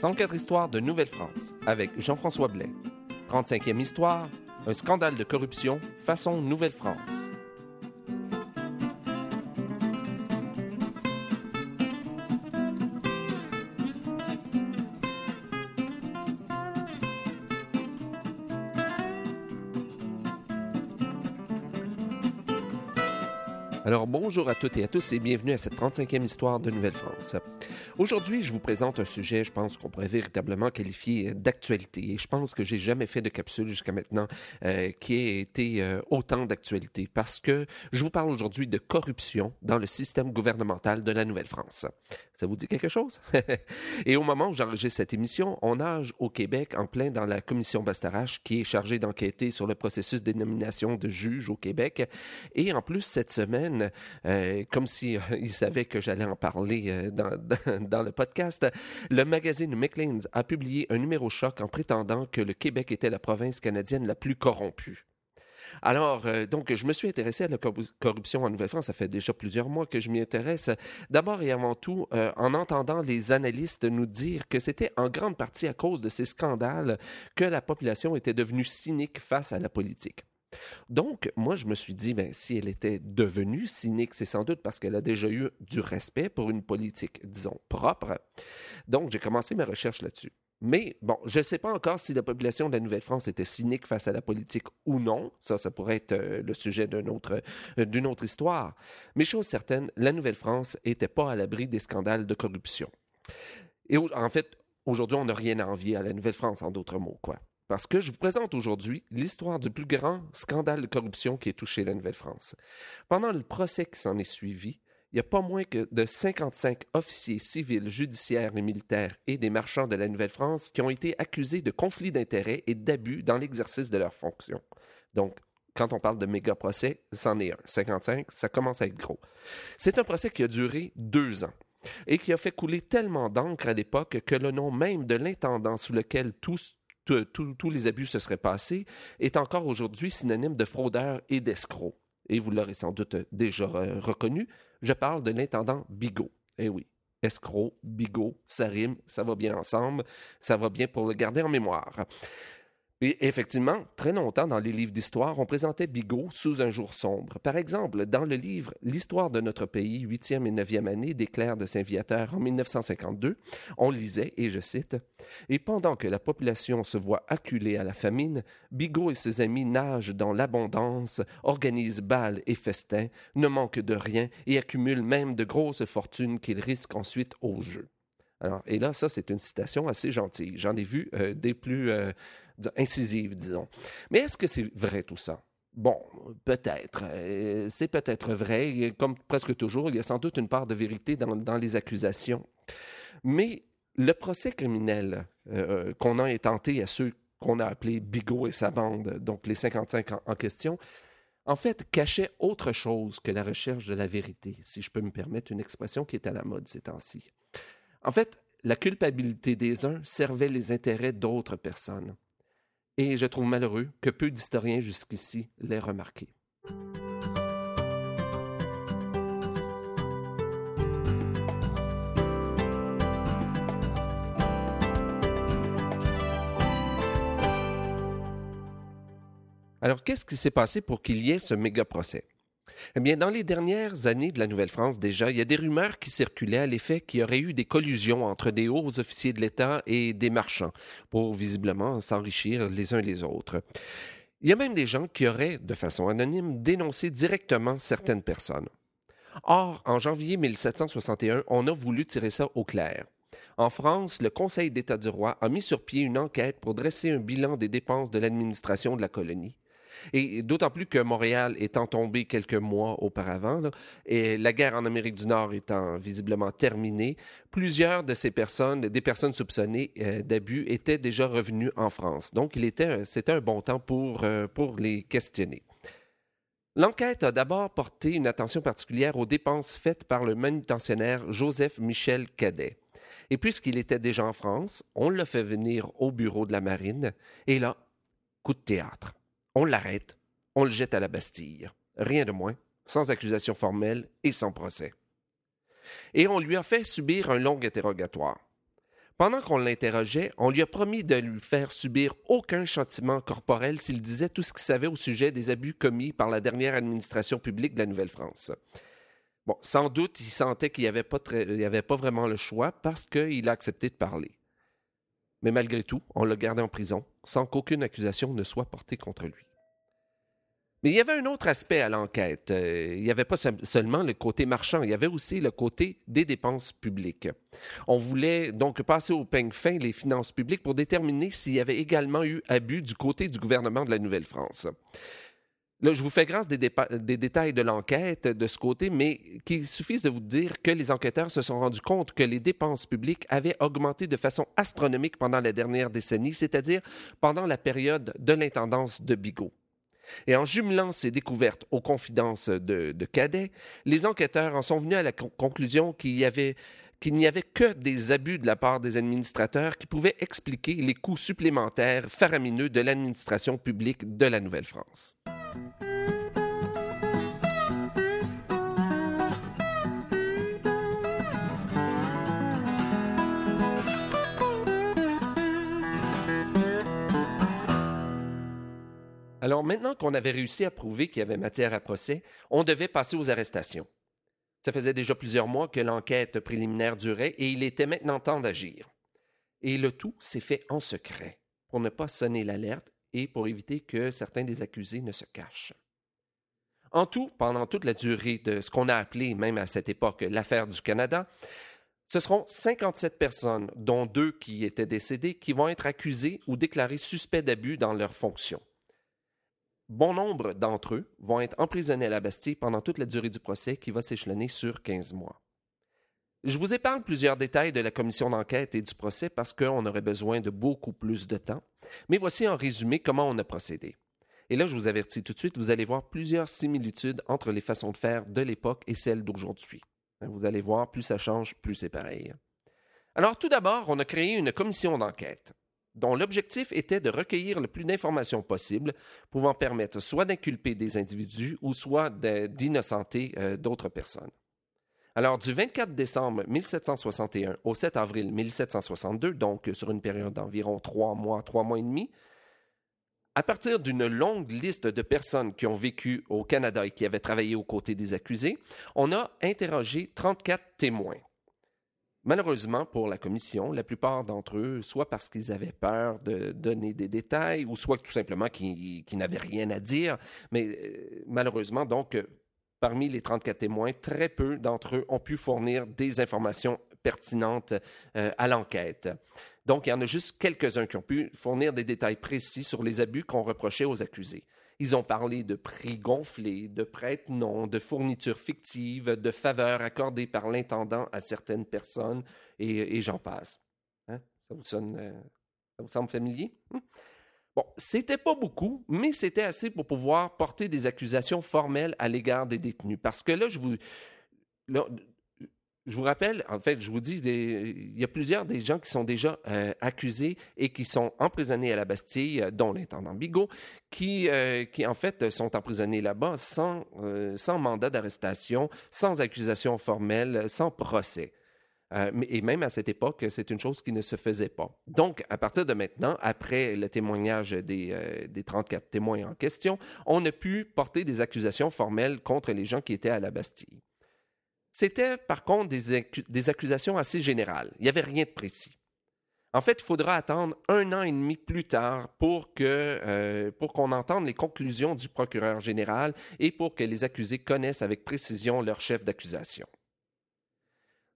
104 histoires de Nouvelle-France avec Jean-François Blais. 35e histoire, un scandale de corruption façon Nouvelle-France. Alors bonjour à toutes et à tous et bienvenue à cette 35e histoire de Nouvelle-France. Aujourd'hui, je vous présente un sujet, je pense qu'on pourrait véritablement qualifier d'actualité. Et je pense que j'ai jamais fait de capsule jusqu'à maintenant euh, qui ait été euh, autant d'actualité parce que je vous parle aujourd'hui de corruption dans le système gouvernemental de la Nouvelle-France. Ça vous dit quelque chose? et au moment où j'enregistre cette émission, on nage au Québec en plein dans la commission Bastarache qui est chargée d'enquêter sur le processus des nominations de juges au Québec. Et en plus, cette semaine, euh, comme s'ils si, euh, savaient que j'allais en parler euh, dans, dans, dans, le podcast, le magazine Maclean's a publié un numéro choc en prétendant que le Québec était la province canadienne la plus corrompue. Alors, euh, donc, je me suis intéressé à la corruption en Nouvelle-France. Ça fait déjà plusieurs mois que je m'y intéresse. D'abord et avant tout, euh, en entendant les analystes nous dire que c'était en grande partie à cause de ces scandales que la population était devenue cynique face à la politique. Donc, moi, je me suis dit, ben, si elle était devenue cynique, c'est sans doute parce qu'elle a déjà eu du respect pour une politique, disons, propre. Donc, j'ai commencé mes recherches là-dessus. Mais bon, je ne sais pas encore si la population de la Nouvelle-France était cynique face à la politique ou non. Ça, ça pourrait être euh, le sujet d'une autre, euh, autre histoire. Mais chose certaine, la Nouvelle-France n'était pas à l'abri des scandales de corruption. Et en fait, aujourd'hui, on n'a rien à envier à la Nouvelle-France, en d'autres mots, quoi. Parce que je vous présente aujourd'hui l'histoire du plus grand scandale de corruption qui a touché la Nouvelle-France. Pendant le procès qui s'en est suivi, il n'y a pas moins que de 55 officiers civils, judiciaires et militaires et des marchands de la Nouvelle-France qui ont été accusés de conflits d'intérêts et d'abus dans l'exercice de leurs fonctions. Donc, quand on parle de méga procès, c'en est un. 55, ça commence à être gros. C'est un procès qui a duré deux ans et qui a fait couler tellement d'encre à l'époque que le nom même de l'intendant sous lequel tous, tous les abus se seraient passés est encore aujourd'hui synonyme de fraudeur et d'escroc. Et vous l'aurez sans doute déjà reconnu, je parle de l'intendant Bigot. Eh oui, escroc, bigot, ça rime, ça va bien ensemble, ça va bien pour le garder en mémoire. Et effectivement, très longtemps dans les livres d'histoire, on présentait Bigot sous un jour sombre. Par exemple, dans le livre L'histoire de notre pays, huitième et neuvième année d'éclair de Saint-Viateur en 1952, on lisait, et je cite, Et pendant que la population se voit acculée à la famine, Bigot et ses amis nagent dans l'abondance, organisent bals et festins, ne manquent de rien et accumulent même de grosses fortunes qu'ils risquent ensuite au jeu. Alors, et là, ça, c'est une citation assez gentille. J'en ai vu euh, des plus euh, incisive, disons. Mais est-ce que c'est vrai tout ça? Bon, peut-être. Euh, c'est peut-être vrai. Comme presque toujours, il y a sans doute une part de vérité dans, les accusations. Mais le procès criminel euh, qu'on a intenté à ceux qu'on a appelés Bigot et sa bande, donc les 55 en, en question, en fait, cachait autre chose que la recherche de la vérité, si je peux me permettre une expression qui est à la mode ces temps-ci. En fait, la culpabilité des uns servait les intérêts d'autres personnes et je trouve malheureux que peu d'historiens jusqu'ici l'aient remarqué. Alors, qu'est-ce qui s'est passé pour qu'il y ait ce méga procès? Eh bien, dans les dernières années de la Nouvelle-France, déjà, il y a des rumeurs qui circulaient à l'effet qu'il y aurait eu des collusions entre des hauts officiers de l'État et des marchands pour visiblement s'enrichir les uns les autres. Il y a même des gens qui auraient, de façon anonyme, dénoncé directement certaines personnes. Or, en janvier 1761, on a voulu tirer ça au clair. En France, le Conseil d'État du roi a mis sur pied une enquête pour dresser un bilan des dépenses de l'administration de la colonie. Et d'autant plus que Montréal étant tombé quelques mois auparavant, et la guerre en Amérique du Nord étant visiblement terminée, plusieurs de ces personnes, des personnes soupçonnées euh, d'abus, étaient déjà revenues en France. Donc, il était, c'était un bon temps pour, euh, pour les questionner. L'enquête a d'abord porté une attention particulière aux dépenses faites par le manutentionnaire Joseph Michel Cadet. Et puisqu'il était déjà en France, on l'a fait venir au bureau de la marine, et là, coup de théâtre. On l'arrête, on le jette à la Bastille. Rien de moins, sans accusation formelle et sans procès. Et on lui a fait subir un long interrogatoire. Pendant qu'on l'interrogeait, on lui a promis de lui faire subir aucun châtiment corporel s'il disait tout ce qu'il savait au sujet des abus commis par la dernière administration publique de la Nouvelle-France. Bon, sans doute, il sentait qu'il n'y avait, avait, pas vraiment le choix parce qu'il a accepté de parler. Mais malgré tout, on l'a gardé en prison sans qu'aucune accusation ne soit portée contre lui. Mais il y avait un autre aspect à l'enquête. Euh, il n'y avait pas seulement le côté marchand, il y avait aussi le côté des dépenses publiques. On voulait donc passer au peigne fin les finances publiques pour déterminer s'il y avait également eu abus du côté du gouvernement de la Nouvelle-France. Là, je vous fais grâce des, des détails de l'enquête de ce côté, mais qu'il suffise de vous dire que les enquêteurs se sont rendus compte que les dépenses publiques avaient augmenté de façon astronomique pendant la dernière décennie, c'est-à-dire pendant la période de l'intendance de Bigot. Et en jumelant ces découvertes aux confidences de, de Cadet, les enquêteurs en sont venus à la conclusion qu'il n'y avait que des abus de la part des administrateurs qui pouvaient expliquer les coûts supplémentaires faramineux de l'administration publique de la Nouvelle-France. Alors maintenant qu'on avait réussi à prouver qu'il y avait matière à procès, on devait passer aux arrestations. Ça faisait déjà plusieurs mois que l'enquête préliminaire durait et il était maintenant temps d'agir. Et le tout s'est fait en secret, pour ne pas sonner l'alerte et pour éviter que certains des accusés ne se cachent. En tout, pendant toute la durée de ce qu'on a appelé, même à cette époque, l'affaire du Canada, ce seront 57 personnes, dont deux qui étaient décédées, qui vont être accusées ou déclarées suspects d'abus dans leurs fonctions. Bon nombre d'entre eux vont être emprisonnés à la Bastille pendant toute la durée du procès qui va s'échelonner sur 15 mois. Je vous épargne plusieurs détails de la commission d'enquête et du procès parce qu'on aurait besoin de beaucoup plus de temps, mais voici en résumé comment on a procédé. Et là, je vous avertis tout de suite, vous allez voir plusieurs similitudes entre les façons de faire de l'époque et celles d'aujourd'hui. Vous allez voir, plus ça change, plus c'est pareil. Alors, tout d'abord, on a créé une commission d'enquête dont l'objectif était de recueillir le plus d'informations possible, pouvant permettre soit d'inculper des individus ou soit d'innocenter euh, d'autres personnes. Alors, du 24 décembre 1761 au 7 avril 1762, donc sur une période d'environ trois mois, trois mois et demi, à partir d'une longue liste de personnes qui ont vécu au Canada et qui avaient travaillé aux côtés des accusés, on a interrogé 34 témoins. Malheureusement pour la commission, la plupart d'entre eux, soit parce qu'ils avaient peur de donner des détails, ou soit tout simplement qu'ils n'avaient rien à dire, mais euh, malheureusement, donc, euh, parmi les 34 témoins, très peu d'entre eux ont pu fournir des informations pertinentes euh, à l'enquête. Donc, il y en a juste quelques-uns qui ont pu fournir des détails précis sur les abus qu'on reprochait aux accusés. Ils ont parlé de prix gonflés, de prêts non, de fournitures fictives, de faveurs accordées par l'intendant à certaines personnes, et, j'en passe. Hein? Ça, vous sonne, euh, ça vous semble familier? Hum? Bon, c'était pas beaucoup, mais c'était assez pour pouvoir porter des accusations formelles à l'égard des détenus. Parce que là, je vous. Je vous rappelle, en fait, je vous dis, il y a plusieurs des gens qui sont déjà euh, accusés et qui sont emprisonnés à la Bastille, euh, dont l'intendant Bigot, qui, euh, qui en fait sont emprisonnés là-bas sans, sans mandat d'arrestation, sans accusation formelle, sans procès. et même à cette époque, c'est une chose qui ne se faisait pas. Donc, à partir de maintenant, après le témoignage des, des 34 témoins en question, on a pu porter des accusations formelles contre les gens qui étaient à la Bastille. C'était par contre des, accusations assez générales. Il n'y avait rien de précis. En fait, il faudra attendre un an et demi plus tard pour euh, pour qu'on entende les conclusions du procureur général et pour que les accusés connaissent avec précision leur chef d'accusation.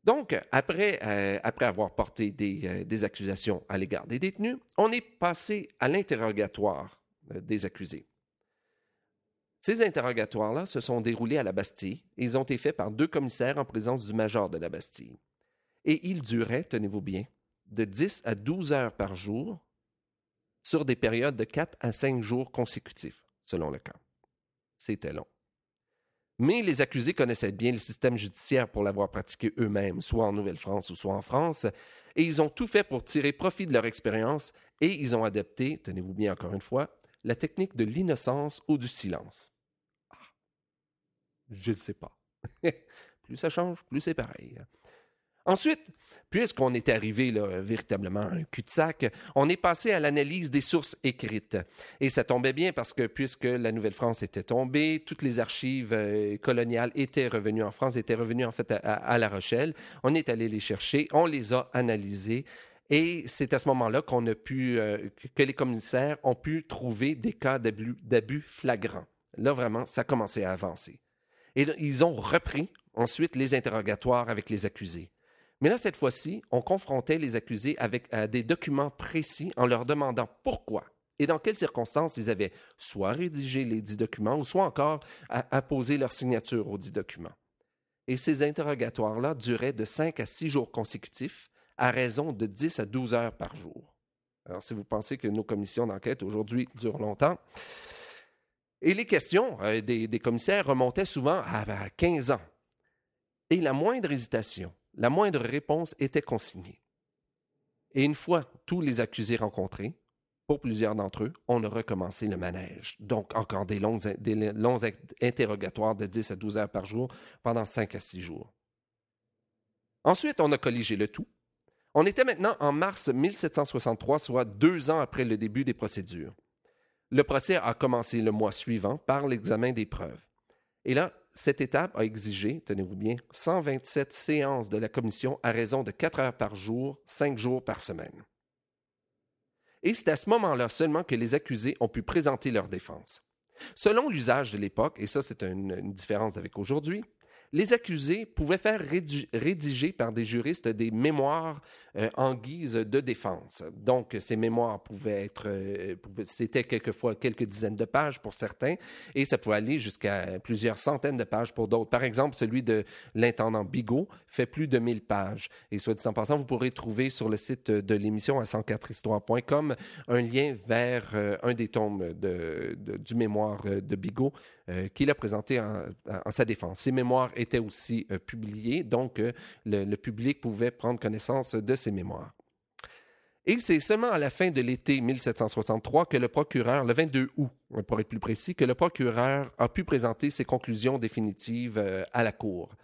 Donc, après, euh, avoir porté euh, des, accusations à l'égard des détenus, on est passé à l'interrogatoire des accusés. Ces interrogatoires-là se sont déroulés à la Bastille et ils ont été faits par deux commissaires en présence du major de la Bastille. Et ils duraient, tenez-vous bien, de 10 à 12 heures par jour sur des périodes de 4 à 5 jours consécutifs, selon le cas. C'était long. Mais les accusés connaissaient bien le système judiciaire pour l'avoir pratiqué eux-mêmes, soit en Nouvelle-France ou soit en France, et ils ont tout fait pour tirer profit de leur expérience et ils ont adopté, tenez-vous bien encore une fois, la technique de l'innocence ou du silence. Je ne sais pas. plus ça change, plus c'est pareil. Ensuite, puisqu'on est arrivé là, véritablement à un cul-de-sac, on est passé à l'analyse des sources écrites. Et ça tombait bien parce que puisque la Nouvelle-France était tombée, toutes les archives euh, coloniales étaient revenues en France, étaient revenues en fait à, La Rochelle. On est allé les chercher, on les a analysées. Et c'est à ce moment-là qu'on a pu, euh, que les commissaires ont pu trouver des cas d'abus flagrants. Là, vraiment, ça commençait à avancer. Et ils ont repris ensuite les interrogatoires avec les accusés. Mais là, cette fois-ci, on confrontait les accusés avec des documents précis en leur demandant pourquoi et dans quelles circonstances ils avaient soit rédigé les dix documents ou soit encore apposé leur signature aux dix documents. Et ces interrogatoires-là duraient de cinq à six jours consécutifs à raison de dix à douze heures par jour. Alors, si vous pensez que nos commissions d'enquête aujourd'hui durent longtemps, et les questions euh, des, commissaires remontaient souvent à 15 ans. Et la moindre hésitation, la moindre réponse était consignée. Et une fois tous les accusés rencontrés, pour plusieurs d'entre eux, on a recommencé le manège. Donc, encore des longs, des longs interrogatoires de 10 à 12 heures par jour pendant 5 à 6 jours. Ensuite, on a colligé le tout. On était maintenant en mars 1763, soit deux ans après le début des procédures. Le procès a commencé le mois suivant par l'examen des preuves. Et là, cette étape a exigé, tenez-vous bien, 127 séances de la commission à raison de 4 heures par jour, 5 jours par semaine. Et c'est à ce moment-là seulement que les accusés ont pu présenter leur défense. Selon l'usage de l'époque, et ça c'est une, une différence avec aujourd'hui, les accusés pouvaient faire rédiger par des juristes des mémoires euh, en guise de défense. Donc, ces mémoires pouvaient être, euh, c'était quelquefois quelques dizaines de pages pour certains, et ça pouvait aller jusqu'à plusieurs centaines de pages pour d'autres. Par exemple, celui de l'intendant Bigot fait plus de 1000 pages. Et soit dit en passant, vous pourrez trouver sur le site de l'émission à 104histoire.com un lien vers euh, un des tomes de, du mémoire de Bigot qu'il a présenté en, sa défense. Ces mémoires étaient aussi publiés, donc le, le public pouvait prendre connaissance de ses mémoires. Et c'est seulement à la fin de l'été 1763 que le procureur, le 22 août pour être plus précis, que le procureur a pu présenter ses conclusions définitives euh, à la Cour.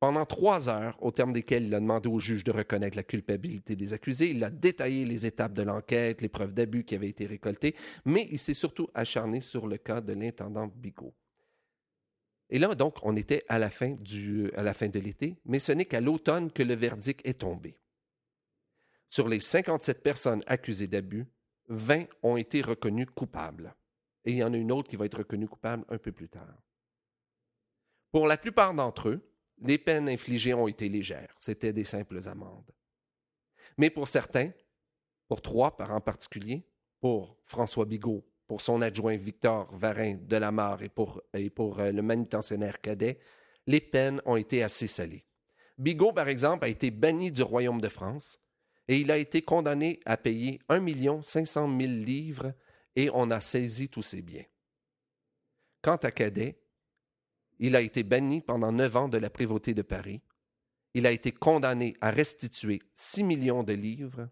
Pendant trois heures, au terme desquelles il a demandé au juge de reconnaître la culpabilité des accusés, il a détaillé les étapes de l'enquête, les preuves d'abus qui avaient été récoltées, mais il s'est surtout acharné sur le cas de l'intendant Bigot. Et là, donc, on était à la fin, de l'été, mais ce n'est qu'à l'automne que le verdict est tombé. Sur les 57 personnes accusées d'abus, 20 ont été reconnues coupables. Et il y en a une autre qui va être reconnue coupable un peu plus tard. Pour la plupart d'entre eux, les peines infligées ont été légères. C'était des simples amendes. Mais pour certains, pour trois en particulier, pour François Bigot, pour son adjoint Victor Varin de la Mare et pour, et pour euh, le manutentionnaire cadet, les peines ont été assez salées. Bigot, par exemple, a été banni du royaume de France et il a été condamné à payer 1 500 000 livres et on a saisi tous ses biens. Quant à Cadet, il a été banni pendant neuf ans de la prévôté de Paris. Il a été condamné à restituer 6 millions de livres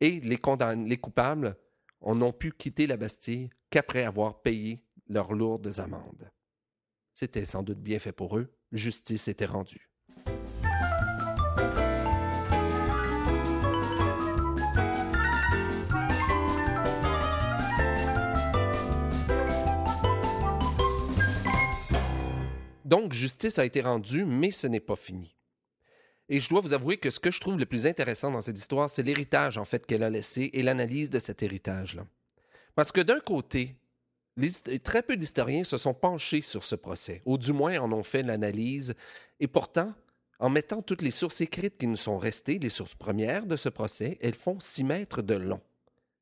et les, les coupables n'ont pu quitter la Bastille qu'après avoir payé leurs lourdes amendes. C'était sans doute bien fait pour eux, justice était rendue. Donc, justice a été rendue, mais ce n'est pas fini. Et je dois vous avouer que ce que je trouve le plus intéressant dans cette histoire, c'est l'héritage, en fait, qu'elle a laissé et l'analyse de cet héritage-là. Parce que d'un côté, très peu d'historiens se sont penchés sur ce procès, ou du moins en ont fait l'analyse, et pourtant, en mettant toutes les sources écrites qui nous sont restées, les sources premières de ce procès, elles font six mètres de long.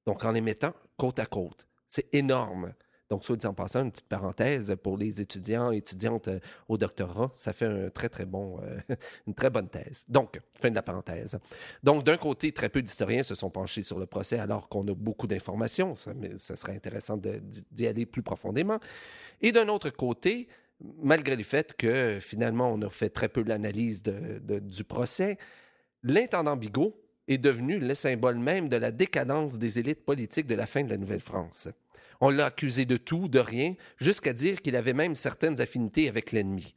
Donc, en les mettant côte à côte. C'est énorme. Donc, soit dit en passant, une petite parenthèse pour les étudiants et étudiantes euh, au doctorat, ça fait un très, très euh, une très bonne thèse. Donc, fin de la parenthèse. Donc, d'un côté, très peu d'historiens se sont penchés sur le procès alors qu'on a beaucoup d'informations, ça, mais ça serait intéressant d'y aller plus profondément. Et d'un autre côté, malgré le fait que finalement on a fait très peu l'analyse du procès, l'intendant Bigot est devenu le symbole même de la décadence des élites politiques de la fin de la Nouvelle-France. On l'a accusé de tout, de rien, jusqu'à dire qu'il avait même certaines affinités avec l'ennemi.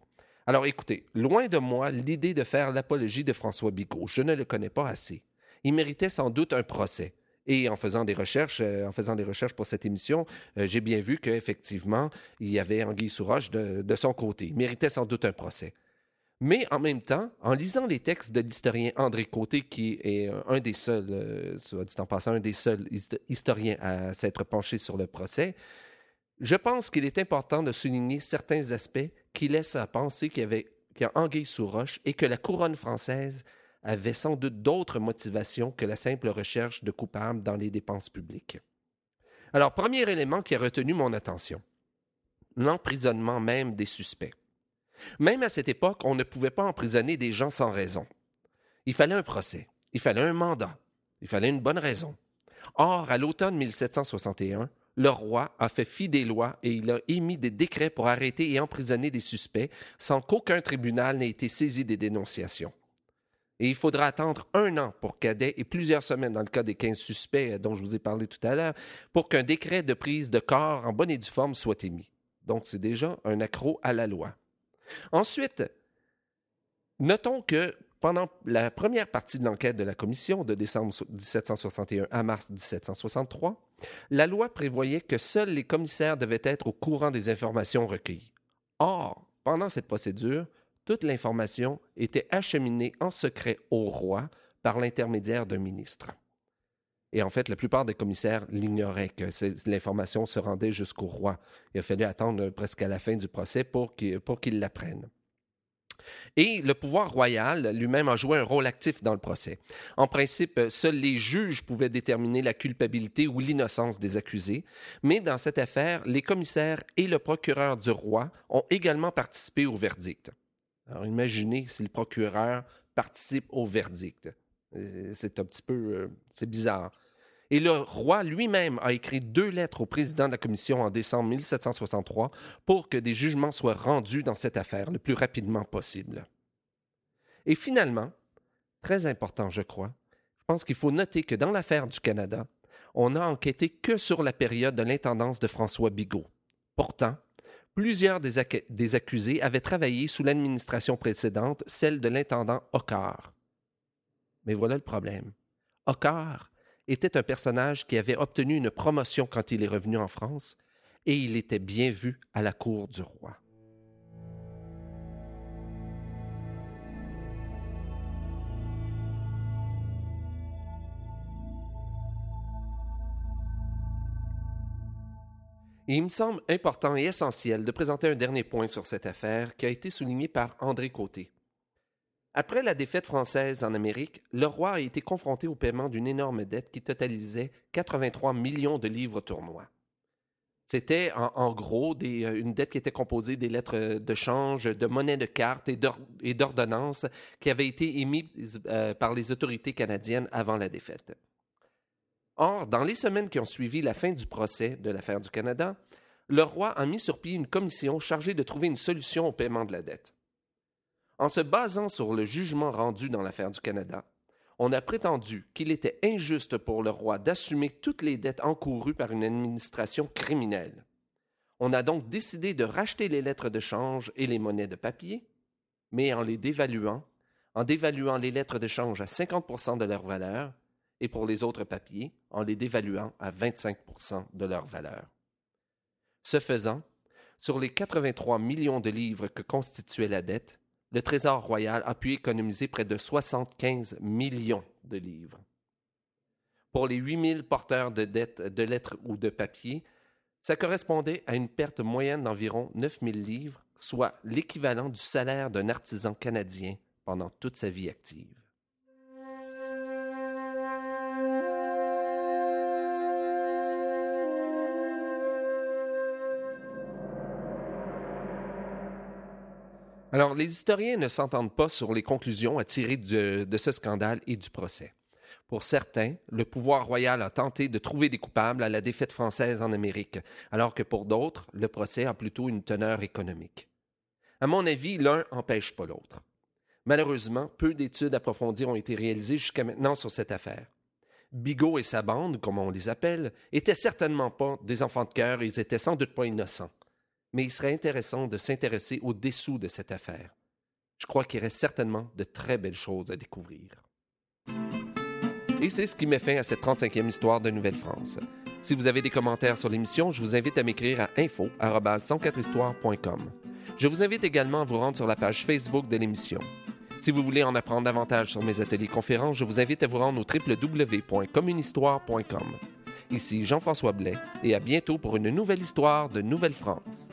Alors écoutez, loin de moi l'idée de faire l'apologie de François Bigot. Je ne le connais pas assez. Il méritait sans doute un procès. Et en faisant des recherches, euh, en faisant des recherches pour cette émission, euh, j'ai bien vu qu'effectivement, il y avait Anguille Souroche de, de son côté. Il méritait sans doute un procès. Mais en même temps, en lisant les textes de l'historien André Côté, qui est un des seuls, euh, soit dit en passant, un des seuls historiens à s'être penché sur le procès, je pense qu'il est important de souligner certains aspects qui laissent à penser qu'il y avait qu'il y a anguille sous roche et que la couronne française avait sans doute d'autres motivations que la simple recherche de coupables dans les dépenses publiques. Alors, premier élément qui a retenu mon attention, l'emprisonnement même des suspects. Même à cette époque, on ne pouvait pas emprisonner des gens sans raison. Il fallait un procès, il fallait un mandat, il fallait une bonne raison. Or, à l'automne 1761, le roi a fait fi des lois et il a émis des décrets pour arrêter et emprisonner des suspects sans qu'aucun tribunal n'ait été saisi des dénonciations. Et il faudra attendre un an pour Cadet et plusieurs semaines dans le cas des 15 suspects dont je vous ai parlé tout à l'heure pour qu'un décret de prise de corps en bonne et due forme soit émis. Donc c'est déjà un accroc à la loi. Ensuite, notons que pendant la première partie de l'enquête de la commission de décembre 1761 à mars 1763, la loi prévoyait que seuls les commissaires devaient être au courant des informations recueillies. Or, pendant cette procédure, toute l'information était acheminée en secret au roi par l'intermédiaire d'un ministre. Et en fait, la plupart des commissaires l'ignoraient que l'information se rendait jusqu'au roi. Il a fallu attendre presque à la fin du procès pour qu'il l'apprenne. Et le pouvoir royal lui-même a joué un rôle actif dans le procès. En principe, seuls les juges pouvaient déterminer la culpabilité ou l'innocence des accusés, mais dans cette affaire, les commissaires et le procureur du roi ont également participé au verdict. Alors imaginez si le procureur participe au verdict. Euh, c'est un petit peu euh, c'est bizarre. Et le roi lui-même a écrit deux lettres au président de la commission en décembre 1763 pour que des jugements soient rendus dans cette affaire le plus rapidement possible. Et finalement, très important je crois, je pense qu'il faut noter que dans l'affaire du Canada, on n'a enquêté que sur la période de l'intendance de François Bigot. Pourtant, plusieurs des, accusés avaient travaillé sous l'administration précédente, celle de l'intendant Ocar. Mais voilà le problème. Ocar était un personnage qui avait obtenu une promotion quand il est revenu en France, et il était bien vu à la cour du roi. il me semble important et essentiel de présenter un dernier point sur cette affaire qui a été souligné par André Côté. Après la défaite française en Amérique, le roi a été confronté au paiement d'une énorme dette qui totalisait 83 millions de livres tournois. C'était en, gros euh, une dette qui était composée des lettres de change, de monnaies de cartes et d'ordonnances qui avaient été émises euh, par les autorités canadiennes avant la défaite. Or, dans les semaines qui ont suivi la fin du procès de l'affaire du Canada, le roi a mis sur pied une commission chargée de trouver une solution au paiement de la dette. En se basant sur le jugement rendu dans l'affaire du Canada, on a prétendu qu'il était injuste pour le roi d'assumer toutes les dettes encourues par une administration criminelle. On a donc décidé de racheter les lettres de change et les monnaies de papier, mais en les dévaluant, en dévaluant les lettres de change à 50% de leur valeur et pour les autres papiers, en les dévaluant à 25% de leur valeur. Ce faisant, sur les 83 millions de livres que constituait la dette, le Trésor royal a pu économiser près de 75 millions de livres. Pour les 8000 porteurs de dettes de lettres ou de papier, ça correspondait à une perte moyenne d'environ 9000 livres, soit l'équivalent du salaire d'un artisan canadien pendant toute sa vie active. Alors, les historiens ne s'entendent pas sur les conclusions à tirer de, ce scandale et du procès. Pour certains, le pouvoir royal a tenté de trouver des coupables à la défaite française en Amérique, alors que pour d'autres, le procès a plutôt une teneur économique. À mon avis, l'un n'empêche pas l'autre. Malheureusement, peu d'études approfondies ont été réalisées jusqu'à maintenant sur cette affaire. Bigot et sa bande, comme on les appelle, étaient certainement pas des enfants de cœur et ils étaient sans doute pas innocents. Mais il serait intéressant de s'intéresser au dessous de cette affaire. Je crois qu'il reste certainement de très belles choses à découvrir. Et c'est ce qui met fin à cette 35e histoire de Nouvelle-France. Si vous avez des commentaires sur l'émission, je vous invite à m'écrire à info@104histoire.com. Je vous invite également à vous rendre sur la page Facebook de l'émission. Si vous voulez en apprendre davantage sur mes ateliers conférences, je vous invite à vous rendre au www.communhistoire.com. Ici Jean-François Blais et à bientôt pour une nouvelle histoire de Nouvelle-France.